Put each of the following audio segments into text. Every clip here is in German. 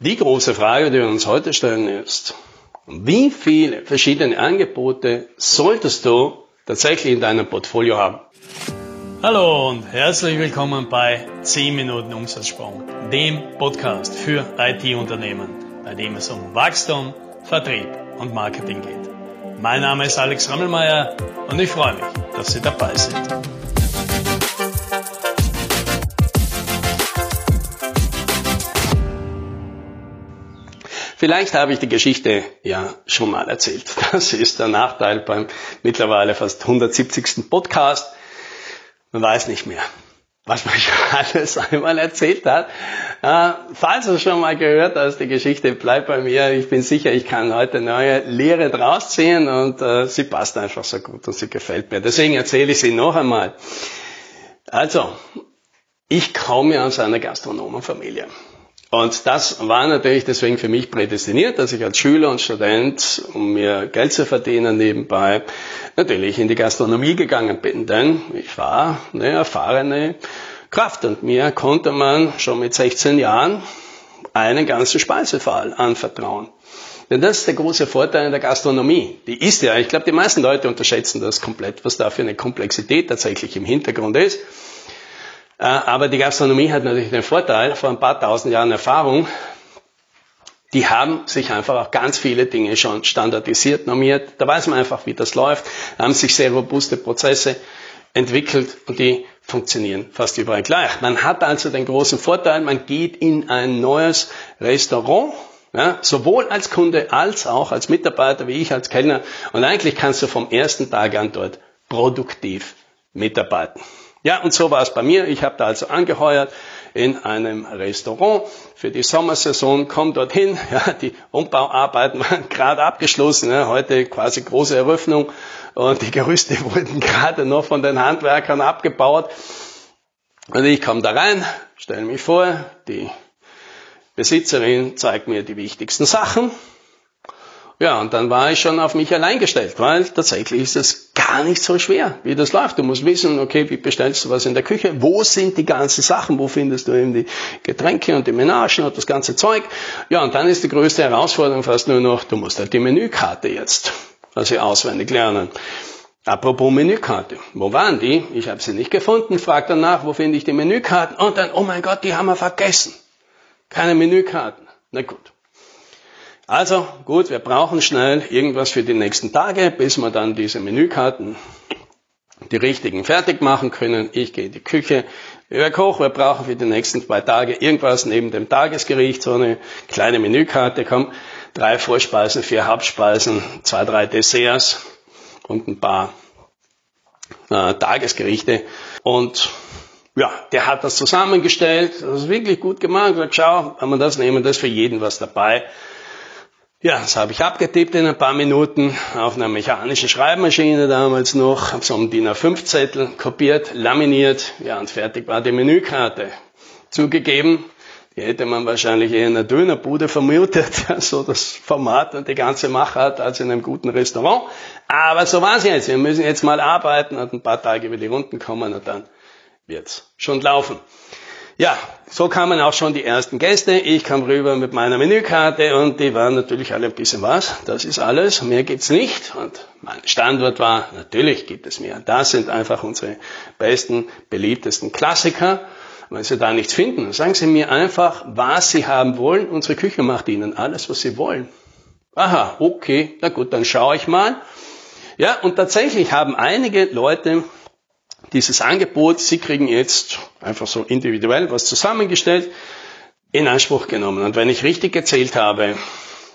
Die große Frage, die wir uns heute stellen, ist, wie viele verschiedene Angebote solltest du tatsächlich in deinem Portfolio haben? Hallo und herzlich willkommen bei 10 Minuten Umsatzsprung, dem Podcast für IT-Unternehmen, bei dem es um Wachstum, Vertrieb und Marketing geht. Mein Name ist Alex Rammelmeier und ich freue mich, dass Sie dabei sind. Vielleicht habe ich die Geschichte ja schon mal erzählt. Das ist der Nachteil beim mittlerweile fast 170. Podcast. Man weiß nicht mehr, was man schon alles einmal erzählt hat. Äh, falls du schon mal gehört hast, die Geschichte bleibt bei mir. Ich bin sicher, ich kann heute neue Lehre draus ziehen und äh, sie passt einfach so gut und sie gefällt mir. Deswegen erzähle ich sie noch einmal. Also, ich komme aus einer Gastronomenfamilie. Und das war natürlich deswegen für mich prädestiniert, dass ich als Schüler und Student, um mir Geld zu verdienen nebenbei, natürlich in die Gastronomie gegangen bin. Denn ich war eine erfahrene Kraft und mir konnte man schon mit 16 Jahren einen ganzen Speisefall anvertrauen. Denn das ist der große Vorteil in der Gastronomie. Die ist ja, ich glaube, die meisten Leute unterschätzen das komplett, was da für eine Komplexität tatsächlich im Hintergrund ist. Äh, aber die Gastronomie hat natürlich den Vorteil, vor ein paar tausend Jahren Erfahrung, die haben sich einfach auch ganz viele Dinge schon standardisiert, normiert. Da weiß man einfach, wie das läuft. Da haben sich sehr robuste Prozesse entwickelt und die funktionieren fast überall gleich. Man hat also den großen Vorteil, man geht in ein neues Restaurant, ja, sowohl als Kunde als auch als Mitarbeiter wie ich als Kellner. Und eigentlich kannst du vom ersten Tag an dort produktiv mitarbeiten. Ja, und so war es bei mir. Ich habe da also angeheuert in einem Restaurant für die Sommersaison, komm dorthin, ja, die Umbauarbeiten waren gerade abgeschlossen, ja, heute quasi große Eröffnung und die Gerüste wurden gerade noch von den Handwerkern abgebaut. Und ich komme da rein, stelle mich vor, die Besitzerin zeigt mir die wichtigsten Sachen ja, und dann war ich schon auf mich allein gestellt, weil tatsächlich ist es gar nicht so schwer, wie das läuft. Du musst wissen, okay, wie bestellst du was in der Küche? Wo sind die ganzen Sachen? Wo findest du eben die Getränke und die Menagen und das ganze Zeug? Ja, und dann ist die größte Herausforderung fast nur noch, du musst halt die Menükarte jetzt, also auswendig lernen. Apropos Menükarte, wo waren die? Ich habe sie nicht gefunden, frag danach, wo finde ich die Menükarten? Und dann, oh mein Gott, die haben wir vergessen. Keine Menükarten. Na gut. Also gut, wir brauchen schnell irgendwas für die nächsten Tage, bis wir dann diese Menükarten, die richtigen fertig machen können. Ich gehe in die Küche, wir kochen, wir brauchen für die nächsten zwei Tage irgendwas neben dem Tagesgericht, so eine kleine Menükarte, komm, drei Vorspeisen, vier Hauptspeisen, zwei, drei Desserts und ein paar äh, Tagesgerichte. Und ja, der hat das zusammengestellt, das ist wirklich gut gemacht, schau, wenn wir das nehmen, das ist für jeden was dabei. Ja, das habe ich abgetippt in ein paar Minuten auf einer mechanischen Schreibmaschine damals noch, habe so einen DIN A5-Zettel kopiert, laminiert, ja, und fertig war die Menükarte. Zugegeben, die hätte man wahrscheinlich eher in einer Dönerbude vermutet, so das Format und die ganze Machart als in einem guten Restaurant. Aber so war es jetzt. Wir müssen jetzt mal arbeiten und ein paar Tage über die Runden kommen und dann wird's schon laufen. Ja, so kamen auch schon die ersten Gäste. Ich kam rüber mit meiner Menükarte und die waren natürlich alle ein bisschen was. Das ist alles, mehr gibt's nicht. Und mein Standort war, natürlich gibt es mehr. Das sind einfach unsere besten, beliebtesten Klassiker. Wenn Sie da nichts finden, sagen Sie mir einfach, was Sie haben wollen. Unsere Küche macht Ihnen alles, was Sie wollen. Aha, okay, na gut, dann schaue ich mal. Ja, und tatsächlich haben einige Leute dieses Angebot, Sie kriegen jetzt einfach so individuell was zusammengestellt, in Anspruch genommen. Und wenn ich richtig gezählt habe,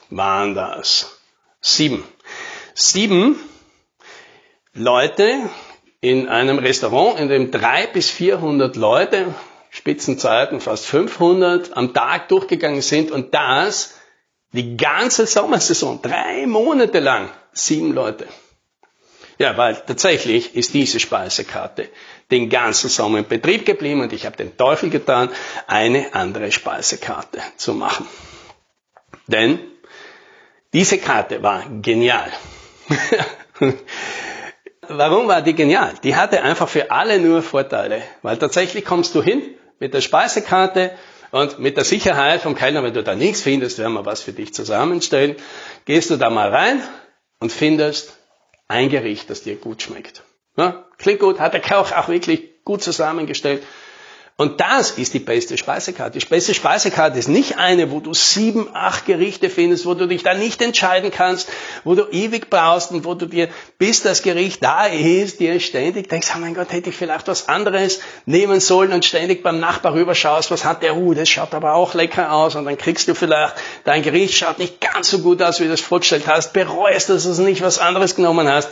waren das sieben. Sieben Leute in einem Restaurant, in dem drei bis vierhundert Leute, Spitzenzeiten fast 500, am Tag durchgegangen sind und das die ganze Sommersaison, drei Monate lang, sieben Leute. Ja, weil tatsächlich ist diese Speisekarte den ganzen Sommer in Betrieb geblieben und ich habe den Teufel getan, eine andere Speisekarte zu machen. Denn diese Karte war genial. Warum war die genial? Die hatte einfach für alle nur Vorteile, weil tatsächlich kommst du hin mit der Speisekarte, Und mit der Sicherheit vom Kellner, wenn du da nichts findest, werden wir was für dich zusammenstellen, gehst du da mal rein und findest ein Gericht, das dir gut schmeckt. Ja, klingt gut, hat der Koch auch wirklich gut zusammengestellt. Und das ist die beste Speisekarte. Die beste Speisekarte ist nicht eine, wo du sieben, acht Gerichte findest, wo du dich dann nicht entscheiden kannst, wo du ewig brauchst und wo du dir, bis das Gericht da ist, dir ständig denkst, oh mein Gott, hätte ich vielleicht was anderes nehmen sollen und ständig beim Nachbar rüberschaust, was hat der, uh, das schaut aber auch lecker aus und dann kriegst du vielleicht, dein Gericht schaut nicht ganz so gut aus, wie du es vorgestellt hast, bereust, dass du nicht was anderes genommen hast.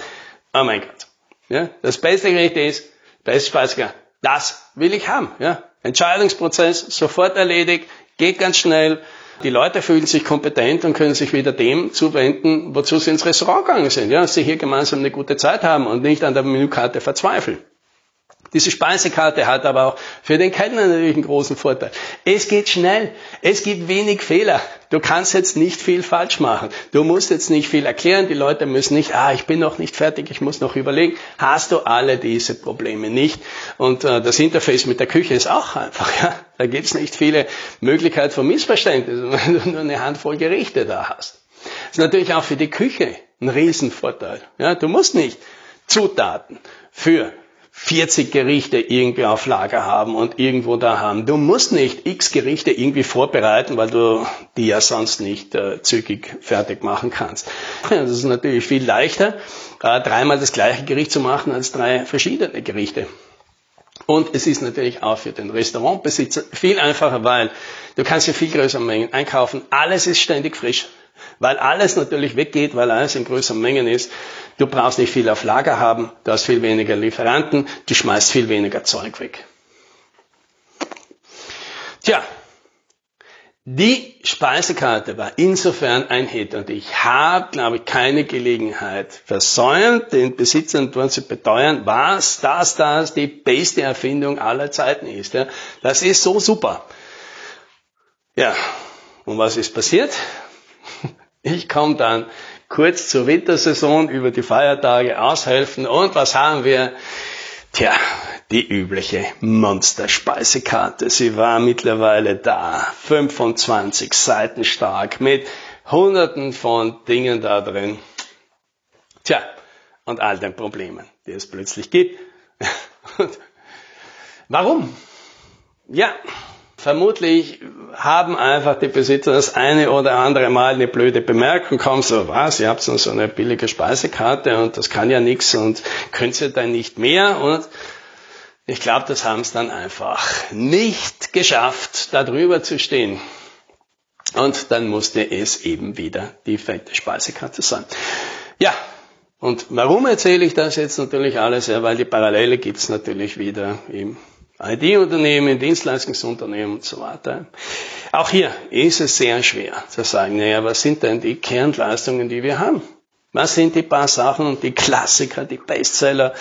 Oh mein Gott. Ja, das beste Gericht ist, beste Speisekarte das will ich haben. Ja. Entscheidungsprozess sofort erledigt, geht ganz schnell. Die Leute fühlen sich kompetent und können sich wieder dem zuwenden, wozu sie ins Restaurant gegangen sind. Ja, dass sie hier gemeinsam eine gute Zeit haben und nicht an der Menükarte verzweifeln. Diese Speisekarte hat aber auch für den Kellner natürlich einen großen Vorteil. Es geht schnell. Es gibt wenig Fehler. Du kannst jetzt nicht viel falsch machen. Du musst jetzt nicht viel erklären. Die Leute müssen nicht, ah, ich bin noch nicht fertig, ich muss noch überlegen. Hast du alle diese Probleme nicht? Und äh, das Interface mit der Küche ist auch einfach. Ja? Da gibt es nicht viele Möglichkeiten von Missverständnissen, wenn du nur eine Handvoll Gerichte da hast. Das ist natürlich auch für die Küche ein Riesenvorteil. Ja? Du musst nicht Zutaten für 40 Gerichte irgendwie auf Lager haben und irgendwo da haben. Du musst nicht x Gerichte irgendwie vorbereiten, weil du die ja sonst nicht äh, zügig fertig machen kannst. Das ist natürlich viel leichter, äh, dreimal das gleiche Gericht zu machen als drei verschiedene Gerichte. Und es ist natürlich auch für den Restaurantbesitzer viel einfacher, weil du kannst ja viel größere Mengen einkaufen. Alles ist ständig frisch weil alles natürlich weggeht, weil alles in größeren Mengen ist. Du brauchst nicht viel auf Lager haben, du hast viel weniger Lieferanten, du schmeißt viel weniger Zeug weg. Tja, die Speisekarte war insofern ein Hit und ich habe, glaube ich, keine Gelegenheit versäumt, den Besitzern dort zu beteuern, was das, das die beste Erfindung aller Zeiten ist. Ja. Das ist so super. Ja, und was ist passiert? Ich komme dann kurz zur Wintersaison über die Feiertage aushelfen und was haben wir? Tja, die übliche Monster-Speisekarte. Sie war mittlerweile da, 25 Seiten stark, mit hunderten von Dingen da drin. Tja, und all den Problemen, die es plötzlich gibt. Warum? Ja, Vermutlich haben einfach die Besitzer das eine oder andere Mal eine blöde Bemerkung, kommen so, was, ihr habt so eine billige Speisekarte und das kann ja nichts und könnt ihr dann nicht mehr und ich glaube, das haben es dann einfach nicht geschafft, da drüber zu stehen. Und dann musste es eben wieder die fette Speisekarte sein. Ja, und warum erzähle ich das jetzt natürlich alles? Ja, weil die Parallele gibt's natürlich wieder im IT-Unternehmen, Dienstleistungsunternehmen und so weiter. Auch hier ist es sehr schwer zu sagen, naja, was sind denn die Kernleistungen, die wir haben? Was sind die paar Sachen und die Klassiker, die Bestseller,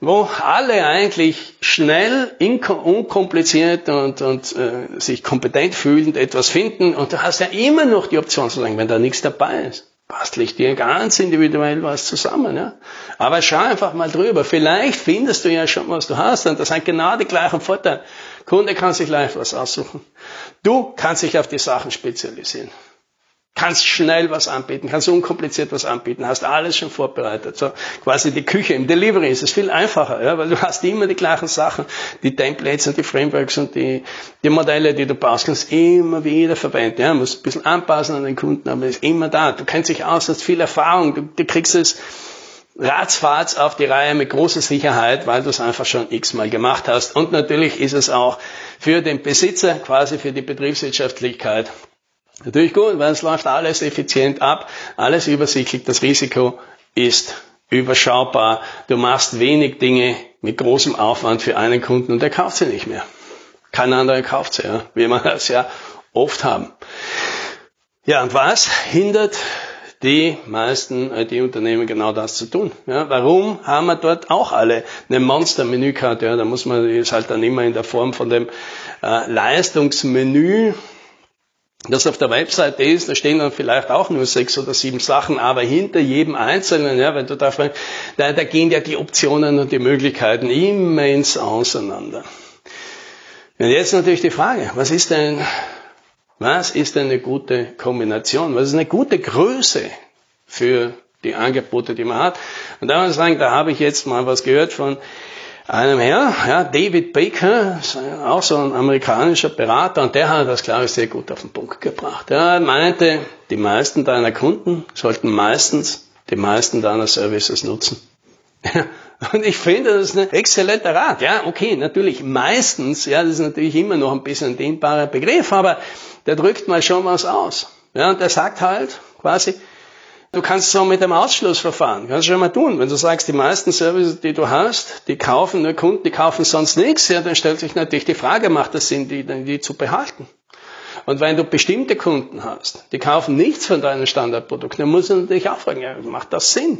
wo alle eigentlich schnell, unkompliziert und, und äh, sich kompetent fühlend etwas finden und du hast ja immer noch die Option zu sagen, wenn da nichts dabei ist bastle ich dir ganz individuell was zusammen. Ja? Aber schau einfach mal drüber. Vielleicht findest du ja schon, was du hast. Und das sind genau die gleichen Vorteile. Kunde kann sich leicht was aussuchen. Du kannst dich auf die Sachen spezialisieren kannst schnell was anbieten, kannst unkompliziert was anbieten, hast alles schon vorbereitet. So quasi die Küche im Delivery ist es viel einfacher, ja, weil du hast immer die gleichen Sachen, die Templates und die Frameworks und die, die Modelle, die du baust, kannst immer wieder verwenden. Ja, musst ein bisschen anpassen an den Kunden, aber ist immer da. Du kennst dich aus, hast viel Erfahrung, du, du kriegst es ratzfatz auf die Reihe mit großer Sicherheit, weil du es einfach schon x-mal gemacht hast. Und natürlich ist es auch für den Besitzer, quasi für die Betriebswirtschaftlichkeit, Natürlich gut, weil es läuft alles effizient ab, alles übersichtlich, das Risiko ist überschaubar. Du machst wenig Dinge mit großem Aufwand für einen Kunden und der kauft sie nicht mehr. Kein anderer kauft sie, ja, wie wir das ja oft haben. Ja, und was hindert die meisten IT-Unternehmen genau das zu tun. Ja, warum haben wir dort auch alle eine Monster-Menükarte? Ja, da muss man, ist halt dann immer in der Form von dem äh, Leistungsmenü das auf der Webseite ist, da stehen dann vielleicht auch nur sechs oder sieben Sachen, aber hinter jedem Einzelnen, ja, wenn du da da, da gehen ja die Optionen und die Möglichkeiten immens auseinander. Und jetzt natürlich die Frage, was ist denn, was ist denn eine gute Kombination? Was ist eine gute Größe für die Angebote, die man hat? Und da muss ich sagen, da habe ich jetzt mal was gehört von einem Herr, ja, David Baker, auch so ein amerikanischer Berater, und der hat das, glaube ich, sehr gut auf den Punkt gebracht. Er meinte, die meisten deiner Kunden sollten meistens die meisten deiner Services nutzen. Und ich finde, das ist ein exzellenter Rat. Ja, okay, natürlich meistens, ja, das ist natürlich immer noch ein bisschen ein dehnbarer Begriff, aber der drückt mal schon was aus. Ja, und der sagt halt quasi, Du kannst so mit dem Ausschlussverfahren, kannst du schon mal tun. Wenn du sagst, die meisten Services, die du hast, die kaufen nur Kunden, die kaufen sonst nichts, ja, dann stellt sich natürlich die Frage, macht das Sinn, die, die zu behalten? Und wenn du bestimmte Kunden hast, die kaufen nichts von deinen Standardprodukten, dann musst du natürlich auch fragen, ja, macht das Sinn?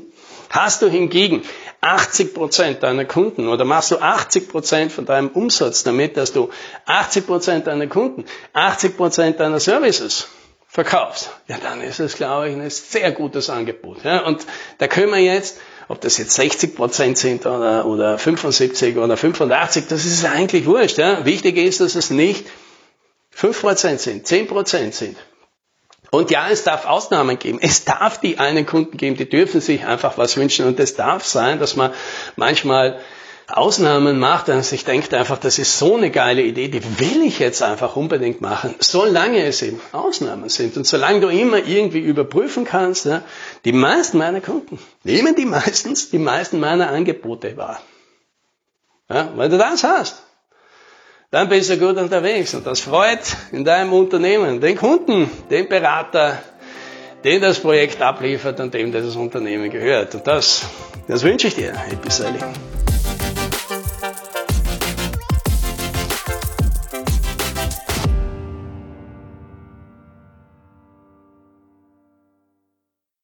Hast du hingegen 80 Prozent deiner Kunden oder machst du 80 Prozent von deinem Umsatz damit, dass du 80 Prozent deiner Kunden, 80 Prozent deiner Services verkaufst, ja, dann ist es, glaube ich, ein sehr gutes Angebot. Ja, und da können wir jetzt, ob das jetzt 60 Prozent sind oder, oder 75 oder 85, das ist eigentlich wurscht. Ja. Wichtig ist, dass es nicht 5 Prozent sind, 10 Prozent sind. Und ja, es darf Ausnahmen geben. Es darf die einen Kunden geben, die dürfen sich einfach was wünschen. Und es darf sein, dass man manchmal Ausnahmen macht und sich denkt einfach, das ist so eine geile Idee, die will ich jetzt einfach unbedingt machen, solange es eben Ausnahmen sind und solange du immer irgendwie überprüfen kannst, ja, die meisten meiner Kunden nehmen die meistens die meisten meiner Angebote wahr. Ja, wenn du das hast, dann bist du gut unterwegs und das freut in deinem Unternehmen den Kunden, den Berater, den das Projekt abliefert und dem das Unternehmen gehört. Und das, das wünsche ich dir. Happy Selling.